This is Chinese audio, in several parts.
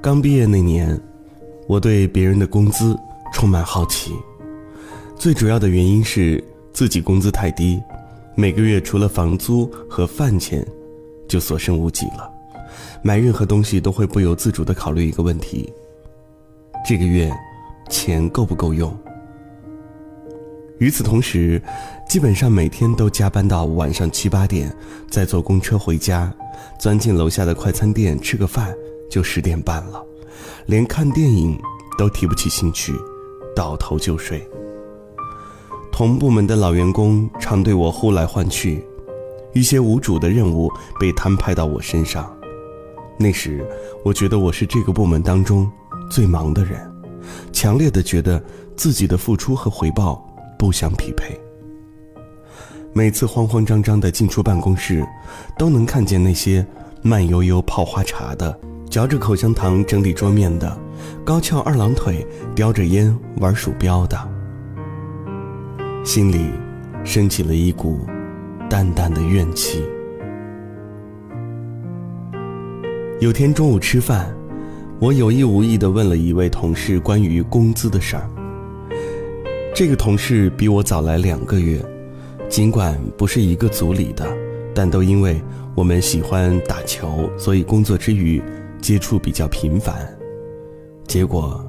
刚毕业那年，我对别人的工资充满好奇。最主要的原因是自己工资太低，每个月除了房租和饭钱，就所剩无几了。买任何东西都会不由自主地考虑一个问题：这个月钱够不够用？与此同时，基本上每天都加班到晚上七八点，再坐公车回家，钻进楼下的快餐店吃个饭。就十点半了，连看电影都提不起兴趣，倒头就睡。同部门的老员工常对我呼来唤去，一些无主的任务被摊派到我身上。那时，我觉得我是这个部门当中最忙的人，强烈的觉得自己的付出和回报不相匹配。每次慌慌张张的进出办公室，都能看见那些慢悠悠泡花茶的。嚼着口香糖整理桌面的，高翘二郎腿叼着烟玩鼠标的，心里升起了一股淡淡的怨气。有天中午吃饭，我有意无意地问了一位同事关于工资的事儿。这个同事比我早来两个月，尽管不是一个组里的，但都因为我们喜欢打球，所以工作之余。接触比较频繁，结果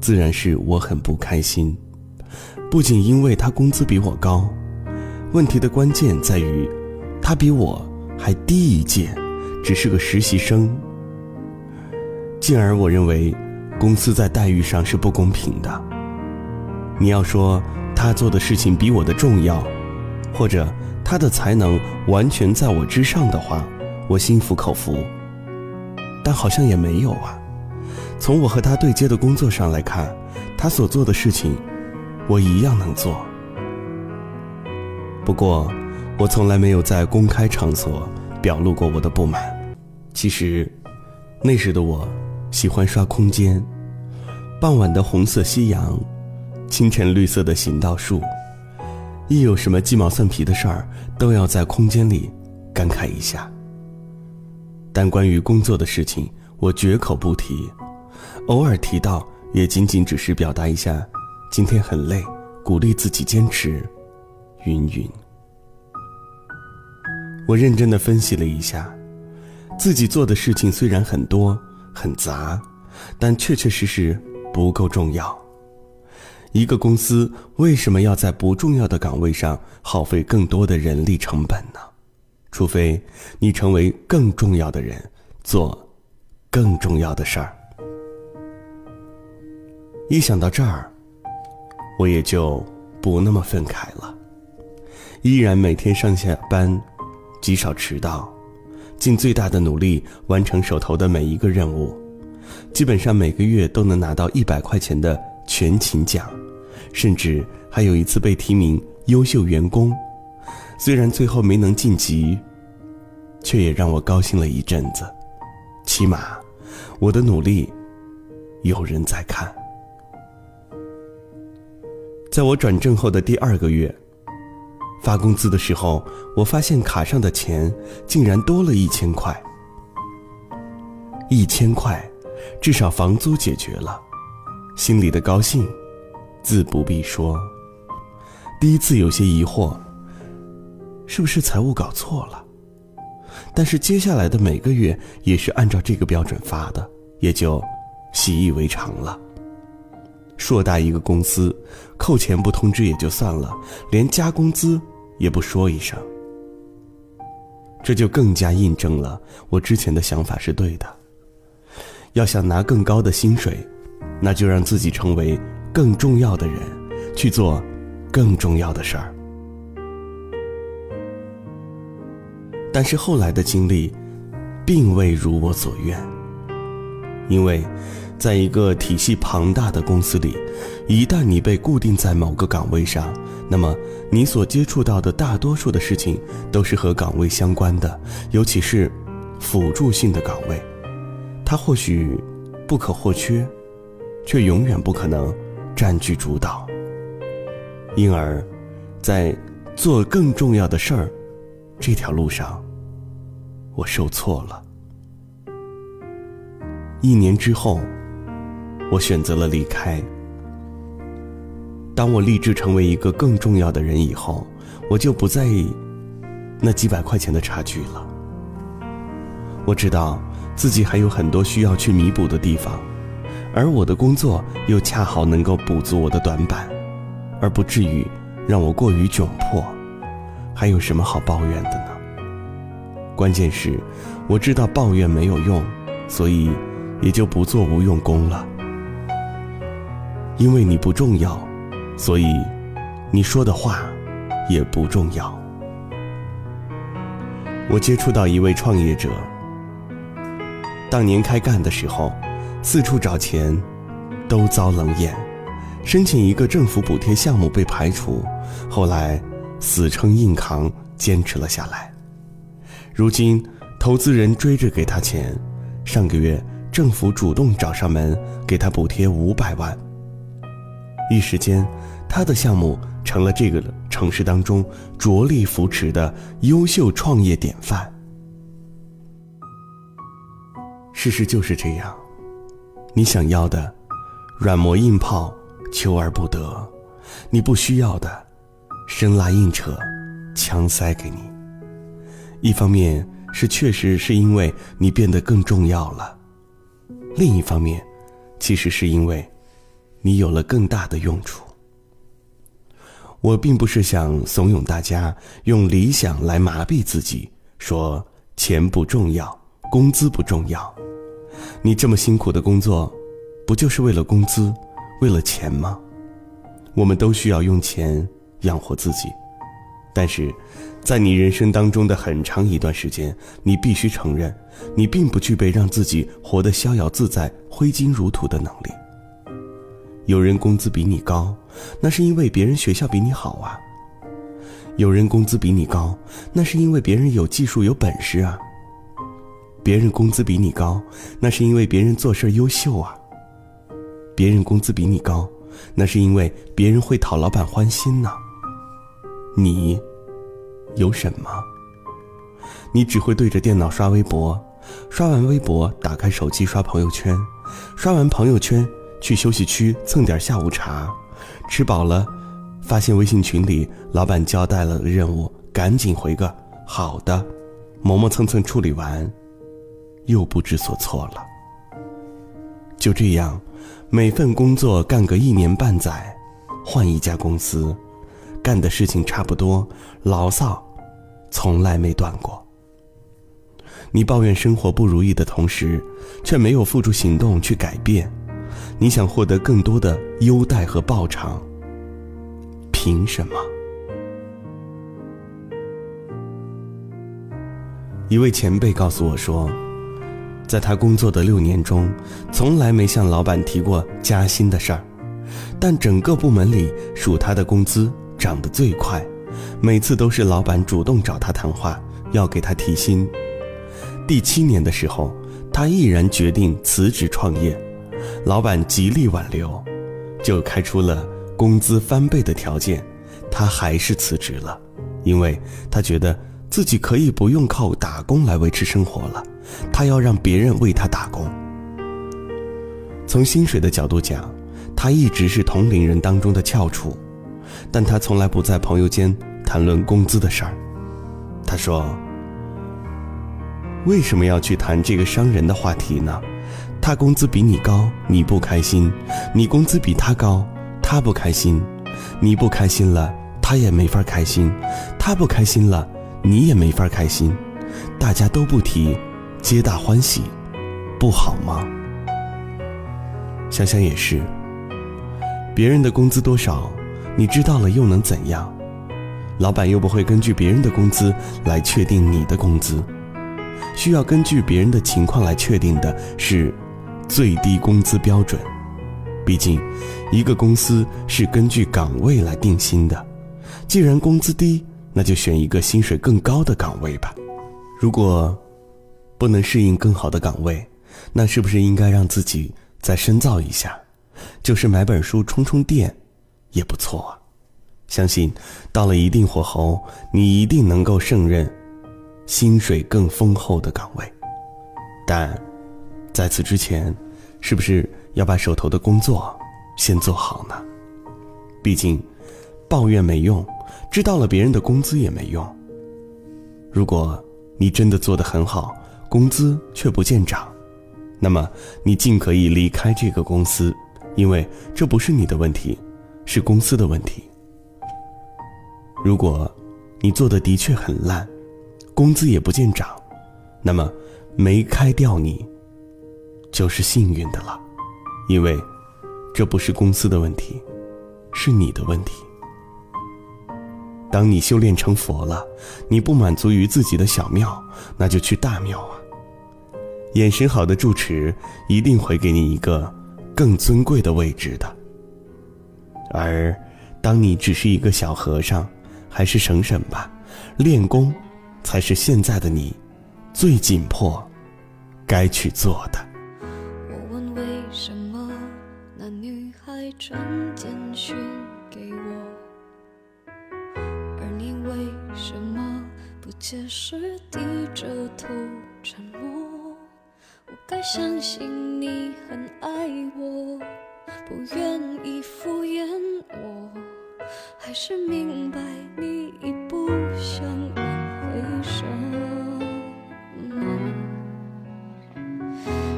自然是我很不开心。不仅因为他工资比我高，问题的关键在于他比我还低一届，只是个实习生。进而我认为公司在待遇上是不公平的。你要说他做的事情比我的重要，或者他的才能完全在我之上的话，我心服口服。但好像也没有啊。从我和他对接的工作上来看，他所做的事情，我一样能做。不过，我从来没有在公开场所表露过我的不满。其实，那时的我喜欢刷空间，傍晚的红色夕阳，清晨绿色的行道树，一有什么鸡毛蒜皮的事儿，都要在空间里感慨一下。但关于工作的事情，我绝口不提，偶尔提到也仅仅只是表达一下，今天很累，鼓励自己坚持，云云。我认真的分析了一下，自己做的事情虽然很多很杂，但确确实实不够重要。一个公司为什么要在不重要的岗位上耗费更多的人力成本呢？除非你成为更重要的人，做更重要的事儿。一想到这儿，我也就不那么愤慨了。依然每天上下班，极少迟到，尽最大的努力完成手头的每一个任务。基本上每个月都能拿到一百块钱的全勤奖，甚至还有一次被提名优秀员工。虽然最后没能晋级，却也让我高兴了一阵子。起码，我的努力有人在看。在我转正后的第二个月，发工资的时候，我发现卡上的钱竟然多了一千块。一千块，至少房租解决了，心里的高兴，自不必说。第一次有些疑惑。是不是财务搞错了？但是接下来的每个月也是按照这个标准发的，也就习以为常了。硕大一个公司，扣钱不通知也就算了，连加工资也不说一声，这就更加印证了我之前的想法是对的。要想拿更高的薪水，那就让自己成为更重要的人，去做更重要的事儿。但是后来的经历，并未如我所愿。因为，在一个体系庞大的公司里，一旦你被固定在某个岗位上，那么你所接触到的大多数的事情都是和岗位相关的，尤其是辅助性的岗位，它或许不可或缺，却永远不可能占据主导。因而，在做更重要的事儿。这条路上，我受挫了。一年之后，我选择了离开。当我立志成为一个更重要的人以后，我就不在意那几百块钱的差距了。我知道自己还有很多需要去弥补的地方，而我的工作又恰好能够补足我的短板，而不至于让我过于窘迫。还有什么好抱怨的呢？关键是，我知道抱怨没有用，所以也就不做无用功了。因为你不重要，所以你说的话也不重要。我接触到一位创业者，当年开干的时候，四处找钱，都遭冷眼，申请一个政府补贴项目被排除，后来。死撑硬扛，坚持了下来。如今，投资人追着给他钱。上个月，政府主动找上门，给他补贴五百万。一时间，他的项目成了这个城市当中着力扶持的优秀创业典范。事实就是这样，你想要的，软磨硬泡，求而不得；你不需要的。生拉硬扯，强塞给你。一方面是确实是因为你变得更重要了，另一方面，其实是因为，你有了更大的用处。我并不是想怂恿大家用理想来麻痹自己，说钱不重要，工资不重要。你这么辛苦的工作，不就是为了工资，为了钱吗？我们都需要用钱。养活自己，但是，在你人生当中的很长一段时间，你必须承认，你并不具备让自己活得逍遥自在、挥金如土的能力。有人工资比你高，那是因为别人学校比你好啊；有人工资比你高，那是因为别人有技术、有本事啊；别人工资比你高，那是因为别人做事优秀啊；别人工资比你高，那是因为别人会讨老板欢心呢。你有什么？你只会对着电脑刷微博，刷完微博打开手机刷朋友圈，刷完朋友圈去休息区蹭点下午茶，吃饱了，发现微信群里老板交代了的任务，赶紧回个好的，磨磨蹭蹭处理完，又不知所措了。就这样，每份工作干个一年半载，换一家公司。干的事情差不多，牢骚从来没断过。你抱怨生活不如意的同时，却没有付出行动去改变。你想获得更多的优待和报偿，凭什么？一位前辈告诉我说，在他工作的六年中，从来没向老板提过加薪的事儿，但整个部门里数他的工资。涨得最快，每次都是老板主动找他谈话，要给他提薪。第七年的时候，他毅然决定辞职创业，老板极力挽留，就开出了工资翻倍的条件，他还是辞职了，因为他觉得自己可以不用靠打工来维持生活了，他要让别人为他打工。从薪水的角度讲，他一直是同龄人当中的翘楚。但他从来不在朋友间谈论工资的事儿。他说：“为什么要去谈这个伤人的话题呢？他工资比你高，你不开心；你工资比他高，他不开心。你不开心了，他也没法开心；他不开心了，你也没法开心。大家都不提，皆大欢喜，不好吗？想想也是，别人的工资多少？”你知道了又能怎样？老板又不会根据别人的工资来确定你的工资，需要根据别人的情况来确定的是最低工资标准。毕竟，一个公司是根据岗位来定薪的。既然工资低，那就选一个薪水更高的岗位吧。如果不能适应更好的岗位，那是不是应该让自己再深造一下？就是买本书充充电。也不错啊，相信到了一定火候，你一定能够胜任薪水更丰厚的岗位。但在此之前，是不是要把手头的工作先做好呢？毕竟，抱怨没用，知道了别人的工资也没用。如果你真的做得很好，工资却不见涨，那么你尽可以离开这个公司，因为这不是你的问题，是公司的问题。如果你做的的确很烂，工资也不见涨，那么没开掉你就是幸运的了，因为这不是公司的问题，是你的问题。当你修炼成佛了，你不满足于自己的小庙，那就去大庙啊。眼神好的住持一定会给你一个更尊贵的位置的。而当你只是一个小和尚，还是省省吧，练功才是现在的你最紧迫该去做的。我问为什么那女孩传些事，低着头沉默？我该相信你很爱我，不愿意敷衍我，还是明白你已不想挽回什么？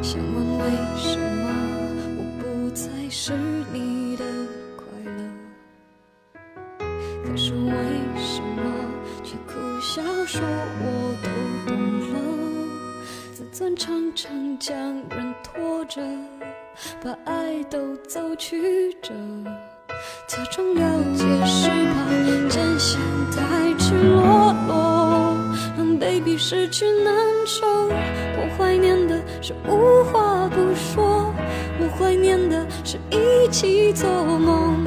想问为什么我不再是你的快乐？可是为什么说我都懂了？自尊常常将人拖着，把爱都走曲折，假装了解是怕真相太赤裸裸，让 baby 失去难受。我怀念的是无话不说，我怀念的是一起做梦，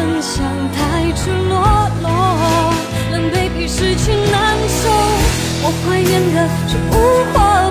真相太赤裸裸，能被逼失去难受。我怀念的是无话